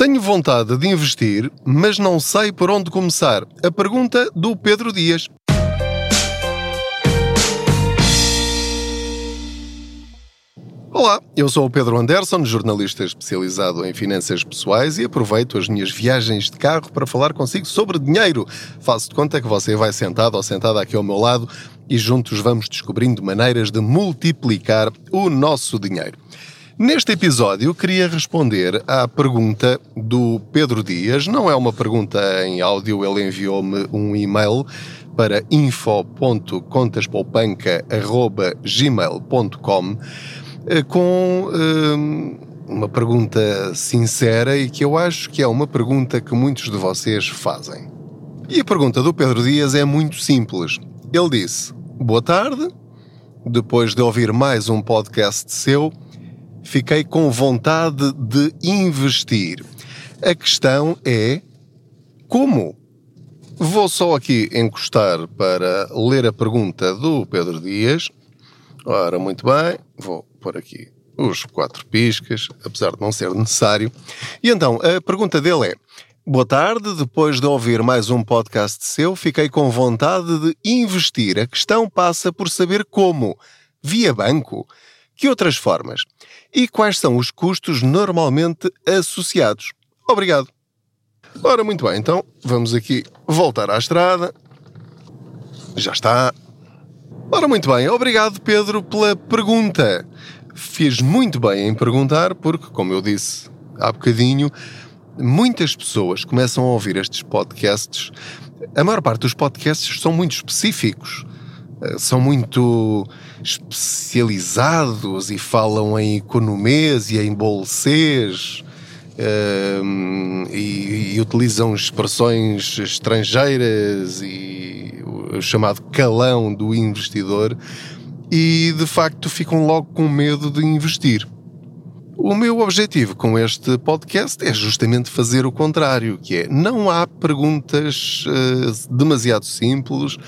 Tenho vontade de investir, mas não sei por onde começar. A pergunta do Pedro Dias. Olá, eu sou o Pedro Anderson, jornalista especializado em finanças pessoais e aproveito as minhas viagens de carro para falar consigo sobre dinheiro. Faço de conta que você vai sentado ou sentada aqui ao meu lado e juntos vamos descobrindo maneiras de multiplicar o nosso dinheiro. Neste episódio, queria responder à pergunta do Pedro Dias. Não é uma pergunta em áudio, ele enviou-me um e-mail para info.contaspoupanca.gmail.com com um, uma pergunta sincera e que eu acho que é uma pergunta que muitos de vocês fazem. E a pergunta do Pedro Dias é muito simples. Ele disse: Boa tarde. Depois de ouvir mais um podcast seu, fiquei com vontade de investir. A questão é como? Vou só aqui encostar para ler a pergunta do Pedro Dias. Ora, muito bem, vou pôr aqui os quatro piscas, apesar de não ser necessário. E então, a pergunta dele é: Boa tarde, depois de ouvir mais um podcast seu, fiquei com vontade de investir. A questão passa por saber como. Via banco? Que outras formas? E quais são os custos normalmente associados? Obrigado. Ora, muito bem, então vamos aqui voltar à estrada. Já está. Ora, muito bem, obrigado Pedro pela pergunta. Fiz muito bem em perguntar, porque, como eu disse há bocadinho, muitas pessoas começam a ouvir estes podcasts. A maior parte dos podcasts são muito específicos são muito especializados e falam em economês e em bolsês um, eh, e, e, utilizam expressões estrangeiras e o chamado calão do investidor e de facto ficam logo com medo de investir. O meu objetivo com este podcast é justamente fazer o contrário, que é não há perguntas uh, demasiado simples,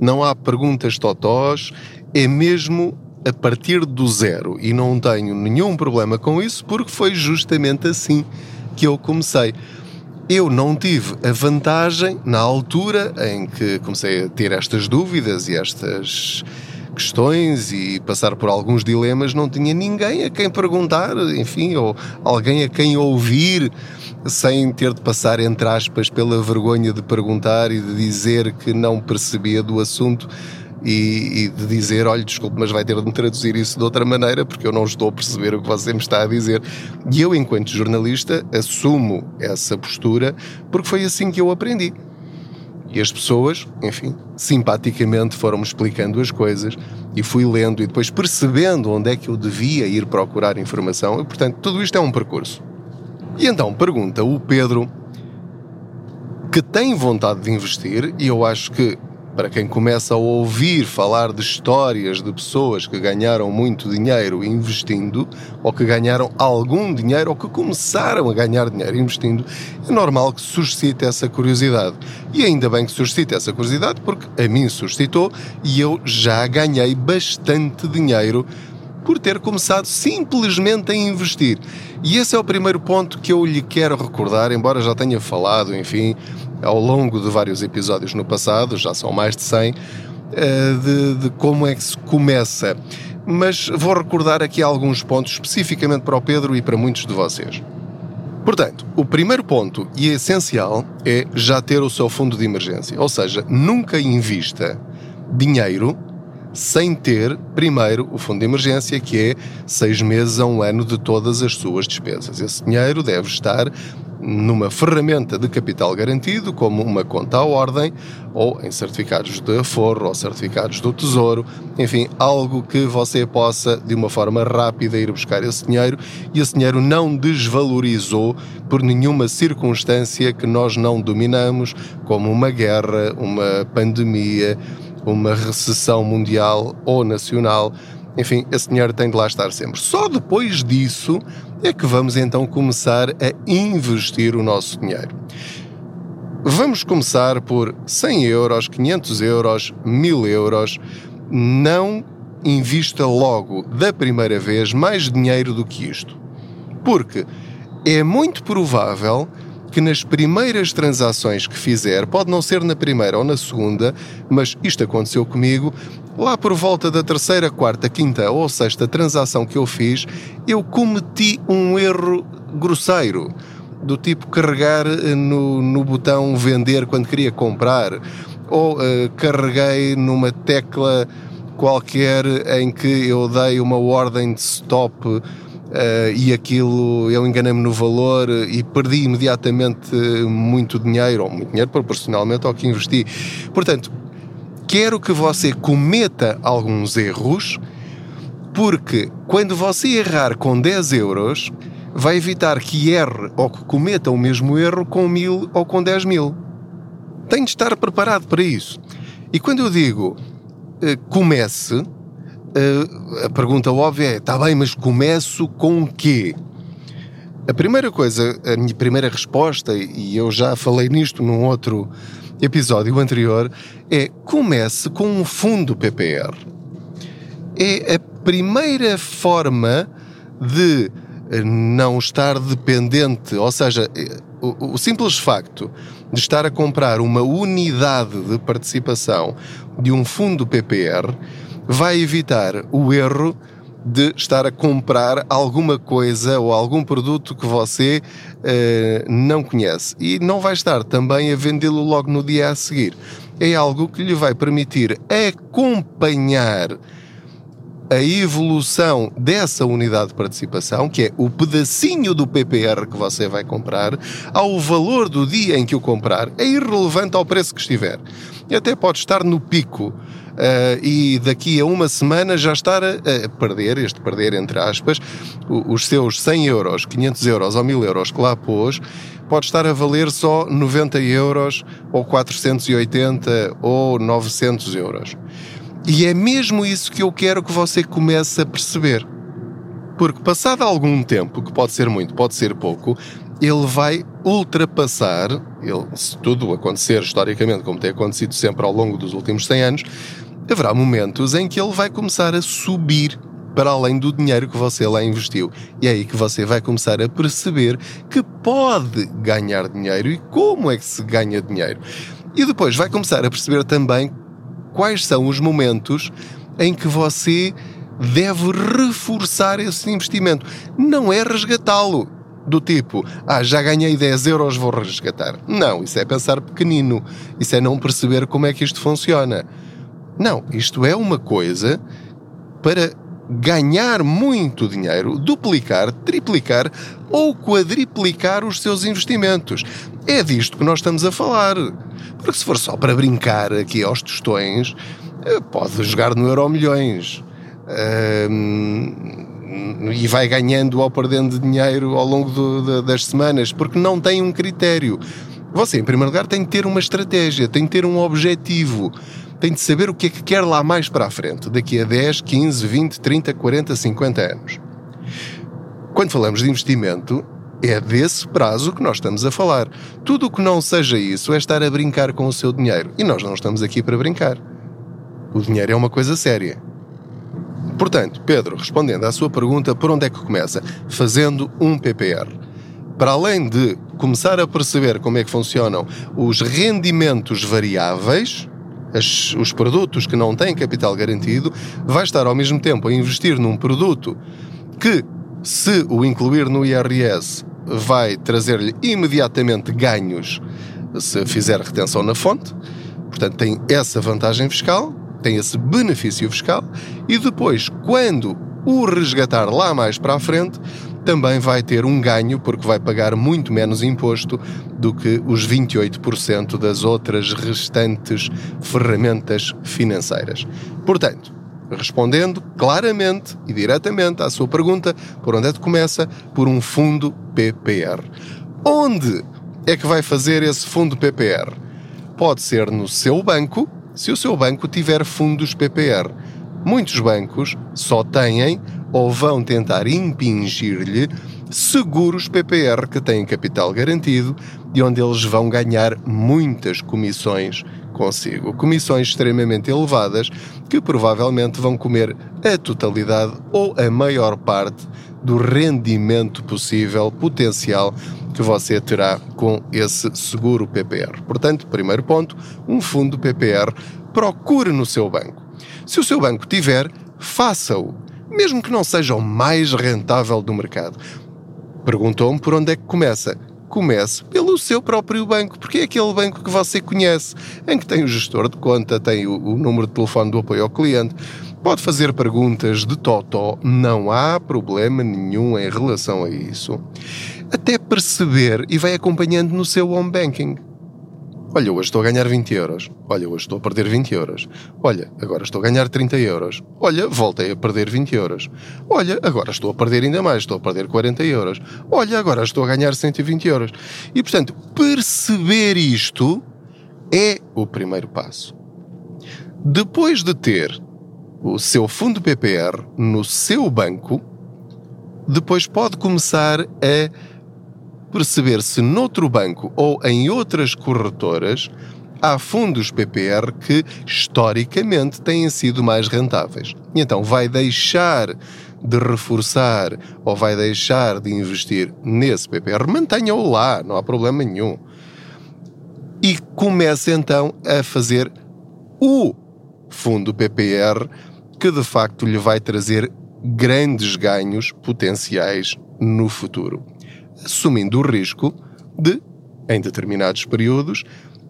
não há perguntas totós, é mesmo a partir do zero. E não tenho nenhum problema com isso, porque foi justamente assim que eu comecei. Eu não tive a vantagem, na altura em que comecei a ter estas dúvidas e estas questões e passar por alguns dilemas, não tinha ninguém a quem perguntar, enfim, ou alguém a quem ouvir sem ter de passar, entre aspas, pela vergonha de perguntar e de dizer que não percebia do assunto e, e, de dizer: olha, desculpe, mas vai ter de me traduzir isso de outra maneira porque eu não estou a perceber o que você me está a dizer. E eu, enquanto jornalista, assumo essa postura porque foi assim que eu aprendi. E as pessoas, enfim, simpaticamente foram-me explicando as coisas e fui lendo e depois percebendo onde é que eu devia ir procurar informação. E, portanto, tudo isto é um percurso. E então pergunta o Pedro que tem vontade de investir, e eu acho que para quem começa a ouvir falar de histórias de pessoas que ganharam muito dinheiro investindo, ou que ganharam algum dinheiro, ou que começaram a ganhar dinheiro investindo, é normal que suscite essa curiosidade. E ainda bem que suscite essa curiosidade, porque a mim suscitou e eu já ganhei bastante dinheiro por ter começado simplesmente a investir. E esse é o primeiro ponto que eu lhe quero recordar, embora já tenha falado, enfim, ao longo de vários episódios no passado, já são mais de 100, eh, de, de como é que se começa. Mas vou recordar aqui alguns pontos especificamente para o Pedro e para muitos de vocês. Portanto, o primeiro ponto e essencial é já ter o seu fundo de emergência, ou seja, nunca invista dinheiro sem ter, primeiro, o fundo de emergência, que é seis meses a um ano de todas as suas despesas. Esse dinheiro deve estar numa ferramenta de capital garantido, como uma conta à ordem, ou em certificados de aforro, ou certificados do Tesouro, enfim, algo que você possa, de uma forma rápida, ir buscar esse dinheiro e esse dinheiro não desvalorizou por nenhuma circunstância que nós não dominamos, como uma guerra, uma pandemia uma recessão mundial ou nacional. Enfim, esse dinheiro tem de lá estar sempre. Só depois disso é que vamos então começar a investir o nosso dinheiro. Vamos começar por 100 euros, 500 euros, 1000 euros. Não invista logo, da primeira vez, mais dinheiro do que isto. Porque é muito provável que nas primeiras transações que fizer, pode não ser na primeira ou na segunda, mas isto aconteceu comigo, lá por volta da terceira, quarta, quinta ou sexta transação que eu fiz, eu cometi um erro grosseiro. Do tipo carregar eh, no, no botão vender quando queria comprar, ou uh, carreguei numa tecla qualquer em que eu dei uma ordem de stop Uh, e aquilo eu enganei-me no valor e perdi imediatamente muito dinheiro, ou muito dinheiro proporcionalmente ao que investi. Portanto, quero que você cometa alguns erros, porque quando você errar com 10 euros, vai evitar que erre ou que cometa o mesmo erro com mil ou com 10 mil. Tem de estar preparado para isso. E quando eu digo uh, comece, uh, a pergunta óbvia é: está bem, mas começo com o quê? A primeira coisa, a minha primeira resposta, e eu já falei nisto num outro episódio anterior, é comece com um fundo PPR. É a primeira forma de não estar dependente, ou seja, o, o, simples facto de estar a comprar uma unidade de participação de um fundo PPR vai evitar o erro de estar a comprar alguma coisa ou algum produto que você uh, não conhece e não vai estar também a vendê-lo logo no dia a seguir. É algo que lhe vai permitir acompanhar a evolução dessa unidade de participação, que é o pedacinho do PPR que você vai comprar, ao valor do dia em que o comprar, é irrelevante ao preço que estiver. E até pode estar no pico uh, e daqui a uma semana já estar a, a, perder, este perder entre aspas, os seus 100 euros, 500 euros ou 1000 euros que lá pôs, pode estar a valer só 90 euros ou 480 ou 900 euros. E é mesmo isso que eu quero que você comece a perceber. Porque passado algum tempo, que pode ser muito, pode ser pouco, ele vai ultrapassar, ele, se tudo acontecer historicamente, como tem acontecido sempre ao longo dos últimos 100 anos, haverá momentos em que ele vai começar a subir para além do dinheiro que você lá investiu. E é aí que você vai começar a perceber que pode ganhar dinheiro e como é que se ganha dinheiro. E depois vai começar a perceber também quais são os momentos em que você deve reforçar esse investimento. Não é resgatá-lo. Do tipo, ah, já ganhei 10 euros, vou resgatar. Não, isso é pensar pequenino. Isso é não perceber como é que isto funciona. Não, isto é uma coisa para ganhar muito dinheiro, duplicar, triplicar ou quadriplicar os seus investimentos. É disto que nós estamos a falar. Porque se for só para brincar aqui aos tostões, eh, pode jogar no Euro Milhões. Um, e vai ganhando ou perdendo dinheiro ao longo do, das semanas, porque não tem um critério. Você, em primeiro lugar, tem que ter uma estratégia, tem que ter um objetivo tem de saber o que é que quer lá mais para a frente, daqui a 10, 15, 20, 30, 40, 50 anos. Quando falamos de investimento, é desse prazo que nós estamos a falar. Tudo o que não seja isso é estar a brincar com o seu dinheiro. E nós não estamos aqui para brincar. O dinheiro é uma coisa séria. Portanto, Pedro, respondendo à sua pergunta, por onde é que começa? Fazendo um PPR. Para além de começar a perceber como é que funcionam os rendimentos variáveis, as, os produtos que não têm capital garantido, vai estar ao mesmo tempo a investir num produto que, se o incluir no IRS, vai trazer-lhe imediatamente ganhos se fizer retenção na fonte. Portanto, tem essa vantagem fiscal, tem esse benefício fiscal, e depois, quando o resgatar lá mais para a frente, também vai ter um ganho porque vai pagar muito menos imposto do que os 28% das outras restantes ferramentas financeiras. Portanto, respondendo claramente e diretamente à sua pergunta, por onde é que começa? Por um fundo PPR. Onde é que vai fazer esse fundo PPR? Pode ser no seu banco, se o seu banco tiver fundos PPR. Muitos bancos só têm ou vão tentar impingir-lhe seguros PPR que têm capital garantido e onde eles vão ganhar muitas comissões consigo. Comissões extremamente elevadas que provavelmente vão comer a totalidade ou a maior parte do rendimento possível, potencial, que você terá com esse seguro PPR. Portanto, primeiro ponto, um fundo PPR, procure no seu banco. Se o seu banco tiver, faça-o, mesmo que não seja o mais rentável do mercado. Perguntou-me por onde é que começa comece pelo seu próprio banco, porque é aquele banco que você conhece, em que tem o gestor de conta, tem o, o número de telefone do apoio ao cliente, pode fazer perguntas de totó, não há problema nenhum em relação a isso. Até perceber e vai acompanhando no seu home banking. Olha, hoje estou a ganhar 20 euros. Olha, hoje estou a perder 20 euros. Olha, agora estou a ganhar 30 euros. Olha, voltei a perder 20 euros. Olha, agora estou a perder ainda mais, estou a perder 40 euros. Olha, agora estou a ganhar 120 euros. E portanto, perceber isto é o primeiro passo. Depois de ter o seu fundo PPR no seu banco, depois pode começar a perceber se noutro banco ou em outras corretoras há fundos PPR que historicamente têm sido mais rentáveis. E então vai deixar de reforçar ou vai deixar de investir nesse PPR, mantenha-o lá, não há problema nenhum. E comece então a fazer o fundo PPR que de facto lhe vai trazer grandes ganhos potenciais no futuro assumindo o risco de, em determinados períodos,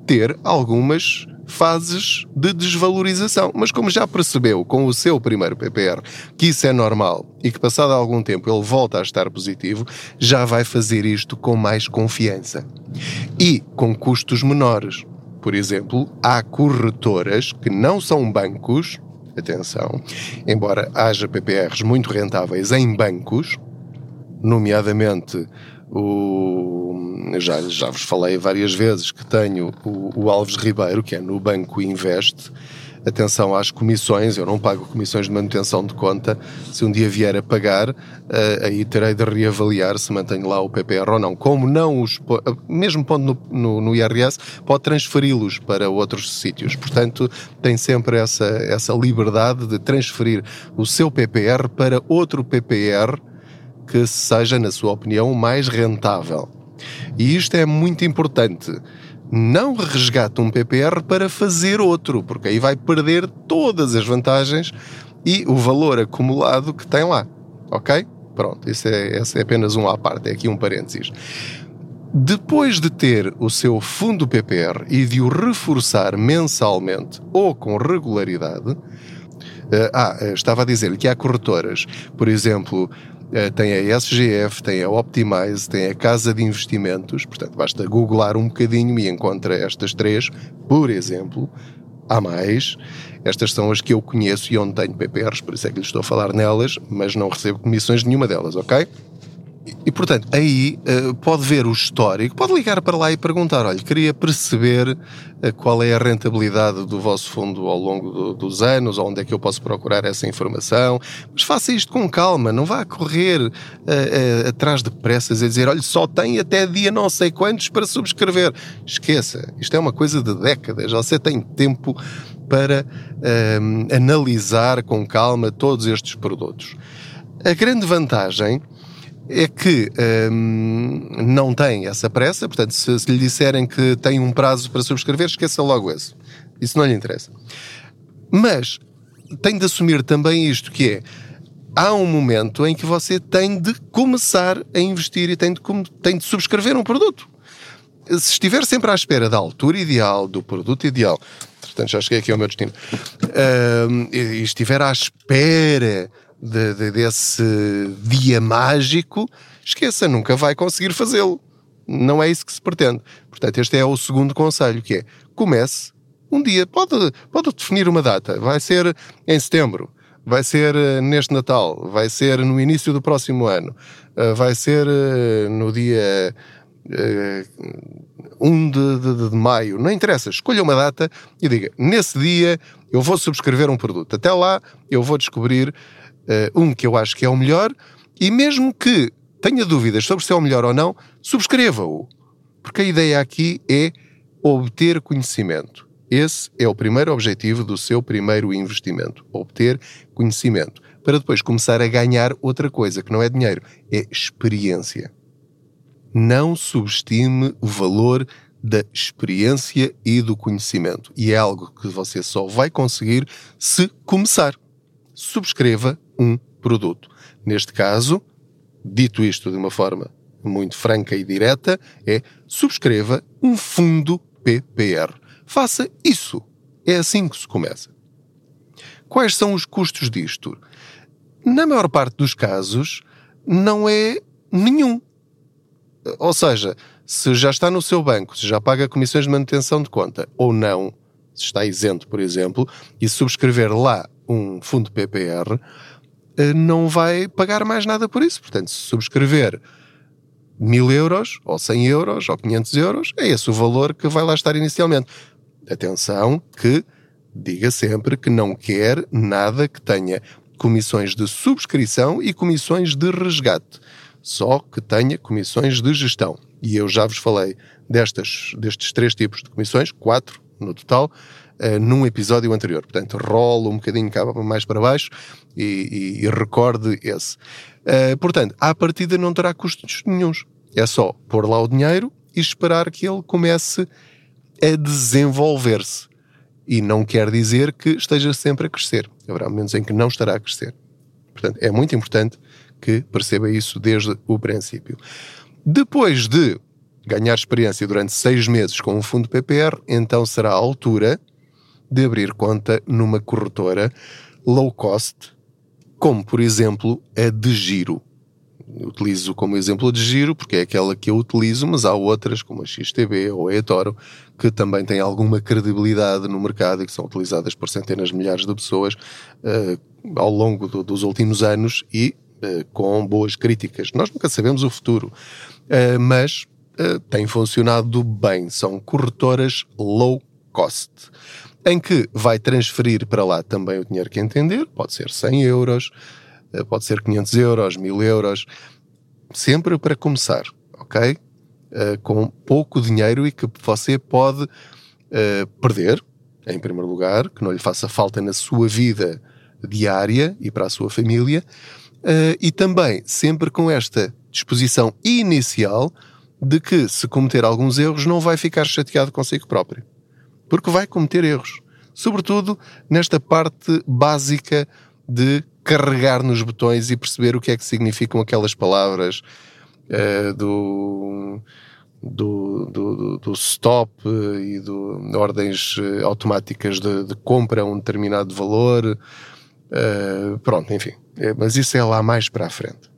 ter algumas fases de desvalorização. Mas como já percebeu com o seu primeiro PPR que isso é normal e que passado algum tempo ele volta a estar positivo, já vai fazer isto com mais confiança. E com custos menores. Por exemplo, há corretoras que não são bancos, atenção, embora haja PPRs muito rentáveis em bancos, nomeadamente o, já, já vos falei várias vezes que tenho o, o Alves Ribeiro, que é no Banco Invest. Atenção às comissões, eu não pago comissões de manutenção de conta. Se um dia vier a pagar, uh, aí terei de reavaliar se mantenho lá o PPR ou não. Como não os. Mesmo pondo no, no, no IRS, pode transferi-los para outros sítios. Portanto, tem sempre essa, essa liberdade de transferir o seu PPR para outro PPR que seja, na sua opinião, mais rentável. E isto é muito importante. Não resgate um PPR para fazer outro, porque aí vai perder todas as vantagens e o valor acumulado que tem lá. Ok? Pronto, isso é, é apenas um à parte, é aqui um parênteses. Depois de ter o seu fundo PPR e de o reforçar mensalmente ou com regularidade, eh, ah, estava a dizer-lhe que há corretoras, por exemplo, eh, tem a SGF, tem a Optimize, tem a Casa de Investimentos, portanto basta googlar um bocadinho e encontra estas três, por exemplo, há mais. Estas são as que eu conheço e onde tenho PPRs, por isso é que lhe estou a falar nelas, mas não recebo comissões nenhuma delas, ok? E, portanto, aí uh, pode ver o histórico, pode ligar para lá e perguntar: olha, queria perceber uh, qual é a rentabilidade do vosso fundo ao longo do, dos anos, onde é que eu posso procurar essa informação. Mas faça isto com calma, não vá correr uh, atrás de pressas e dizer: olha, só tem até dia não sei quantos para subscrever. Esqueça, isto é uma coisa de décadas, você tem tempo para analisar com calma todos estes produtos. A grande vantagem é que hum, não tem essa pressa, portanto, se, se, lhe disserem que tem um prazo para subscrever, esqueça logo esse. Isso não lhe interessa. Mas tem de assumir também isto, que é há um momento em que você tem de começar a investir e tem de, tem de subscrever um produto. Se estiver sempre à espera da altura ideal, do produto ideal, portanto já cheguei aqui ao meu destino, hum, e estiver à espera de, de, desse dia mágico, esqueça, nunca vai conseguir fazê-lo. Não é isso que se pretende. Portanto, este é o segundo conselho, que é comece um dia, pode, pode definir uma data, vai ser em setembro, vai ser eh, neste Natal, vai ser no início do próximo ano, eh, vai ser eh, no dia 1 de, de, de, maio, não interessa, escolha uma data e diga: nesse dia eu vou subscrever um produto. Até lá eu vou descobrir uh, um que eu acho que é o melhor, e mesmo que tenha dúvidas sobre se é o melhor ou não, subscreva-o. Porque a ideia aqui é obter conhecimento. Esse é o primeiro objetivo do seu primeiro investimento: obter conhecimento. Para depois começar a ganhar outra coisa, que não é dinheiro, é experiência. Não subestime o valor da experiência e do conhecimento. E é algo que você só vai conseguir se começar. Subscreva um produto. Neste caso, dito isto de uma forma muito franca e direta, é subscreva um fundo PPR. Faça isso. É assim que se começa. Quais são os custos disto? Na maior parte dos casos, não é nenhum. Ou seja, se já está no seu banco, se já paga comissões de manutenção de conta ou não, se está isento, por exemplo, e subscrever lá um fundo PPR, não vai pagar mais nada por isso. Portanto, se subscrever mil euros, ou 100 euros, ou 500 euros, é esse o valor que vai lá estar inicialmente. Atenção que diga sempre que não quer nada que tenha comissões de subscrição e comissões de resgate. Só que tenha comissões de gestão e eu já vos falei destas, destes três tipos de comissões, quatro no total, uh, num episódio anterior. Portanto, rolo um bocadinho cá mais para baixo e, e, e recorde esse. Uh, portanto, à partida não terá custos nenhums. É só pôr lá o dinheiro e esperar que ele comece a desenvolver-se. E não quer dizer que esteja sempre a crescer. Haverá momentos em que não estará a crescer. Portanto, é muito importante que perceba isso desde o princípio. Depois de ganhar experiência durante seis meses com um fundo PPR, então será a altura de abrir conta numa corretora low cost, como por exemplo a de giro. Utilizo como exemplo de giro porque é aquela que eu utilizo, mas há outras como a XTB ou a eToro que também têm alguma credibilidade no mercado e que são utilizadas por centenas de milhares de pessoas uh, ao longo do, dos últimos anos e uh, com boas críticas. Nós nunca sabemos o futuro. Uh, mas tem funcionado bem. São corretoras low cost, em que vai transferir para lá também o dinheiro que entender, pode ser 100 euros, uh, pode ser 500 euros, 1000 euros, sempre para começar, ok? com pouco dinheiro e que você pode perder, em primeiro lugar, que não lhe faça falta na sua vida diária e para a sua família, e também sempre com esta disposição inicial de que, se cometer alguns erros, não vai ficar chateado consigo próprio. Porque vai cometer erros. Sobretudo nesta parte básica de carregar nos botões e perceber o que é que significam aquelas palavras uh, do, do, do, do, stop e do, de ordens eh, automáticas de, de, compra a um determinado valor. Uh, pronto, enfim. Mas isso é lá mais para a frente.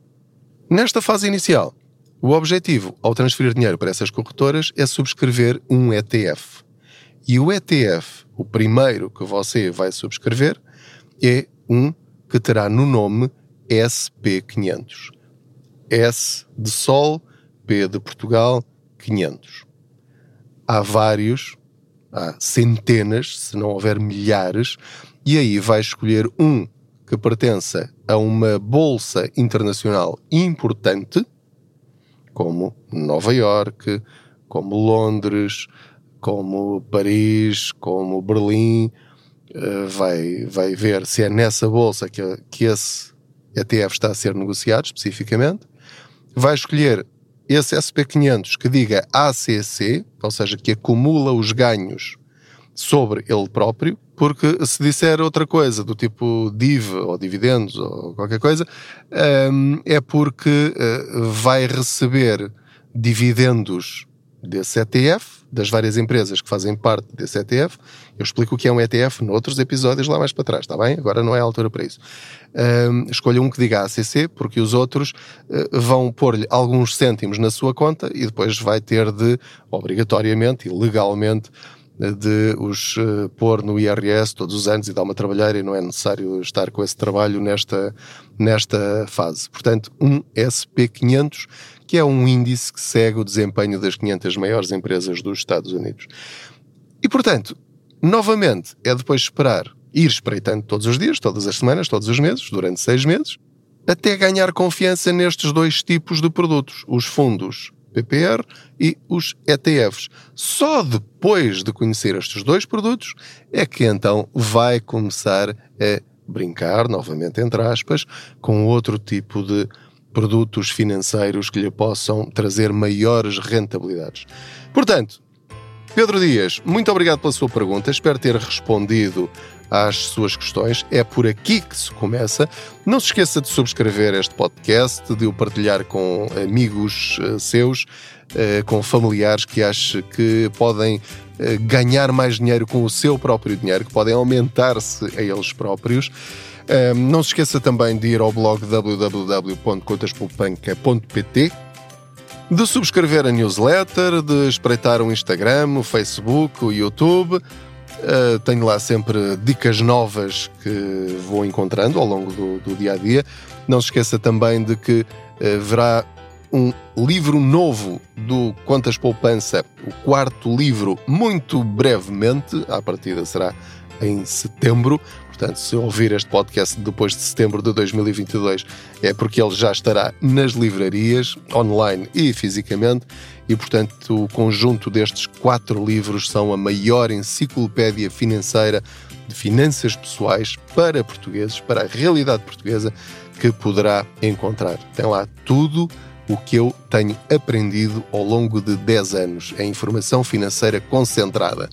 Nesta fase inicial, o objetivo ao transferir dinheiro para essas corretoras é subscrever um ETF. E o ETF, o primeiro que você vai subscrever, é um que terá no nome SP500. S de Sol, P de Portugal, 500. Há vários, há centenas, se não houver milhares, e aí vai escolher um que pertença a uma bolsa internacional importante, como Nova York, como Londres, como Paris, como Berlim, eh, vai, vai ver se é nessa bolsa que, que esse ETF está a ser negociado especificamente, vai escolher esse SP500 que diga ACC, ou seja, que acumula os ganhos sobre ele próprio, porque se disser outra coisa, do tipo DIV ou dividendos ou qualquer coisa, um, é porque uh, vai receber dividendos desse ETF, das várias empresas que fazem parte desse ETF. Eu explico o que é um ETF noutros episódios lá mais para trás, está bem? Agora não é a altura para isso. Um, escolha um que diga ACC, porque os outros uh, vão pôr-lhe alguns cêntimos na sua conta e depois vai ter de, obrigatoriamente e legalmente, de os uh, pôr no IRS todos os anos e dar uma trabalheira e não é necessário estar com esse trabalho nesta, nesta fase. Portanto, um SP500, que é um índice que segue o desempenho das 500 maiores empresas dos Estados Unidos. E, portanto, novamente, é depois esperar, ir espreitando todos os dias, todas as semanas, todos os meses, durante seis meses, até ganhar confiança nestes dois tipos de produtos, os fundos PPR e os ETFs. Só depois de conhecer estes dois produtos é que então vai começar a brincar, novamente entre aspas, com outro tipo de produtos financeiros que lhe possam trazer maiores rentabilidades. Portanto, Pedro Dias, muito obrigado pela sua pergunta. Espero ter respondido às suas questões. É por aqui que se começa. Não se esqueça de subscrever este podcast, de o partilhar com amigos uh, seus, uh, com familiares que acha que podem uh, ganhar mais dinheiro com o seu próprio dinheiro, que podem aumentar-se a eles próprios. Não se esqueça também de ir ao blog www.contaspoupanca.pt de subscrever a newsletter, de espreitar o Instagram, o Facebook, o YouTube. Uh, tenho lá sempre dicas novas que vou encontrando ao longo do, do dia a dia. Não se esqueça também de que uh, verá um livro novo do Quantas Poupança, o quarto livro, muito brevemente, à partida será em setembro. Portanto, se ouvir este podcast depois de setembro de 2022, é porque ele já estará nas livrarias, online e fisicamente, e, portanto, o conjunto destes quatro livros são a maior enciclopédia financeira de finanças pessoais para portugueses, para a realidade portuguesa, que poderá encontrar. Tem lá tudo o que eu tenho aprendido ao longo de 10 anos. É informação financeira concentrada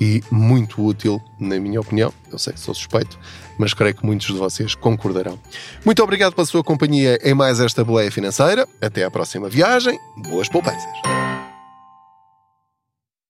e muito útil, na minha opinião. Eu sei que sou suspeito, mas creio que muitos de vocês concordarão. Muito obrigado pela sua companhia em mais esta boleia financeira. Até à próxima viagem. Boas poupanças.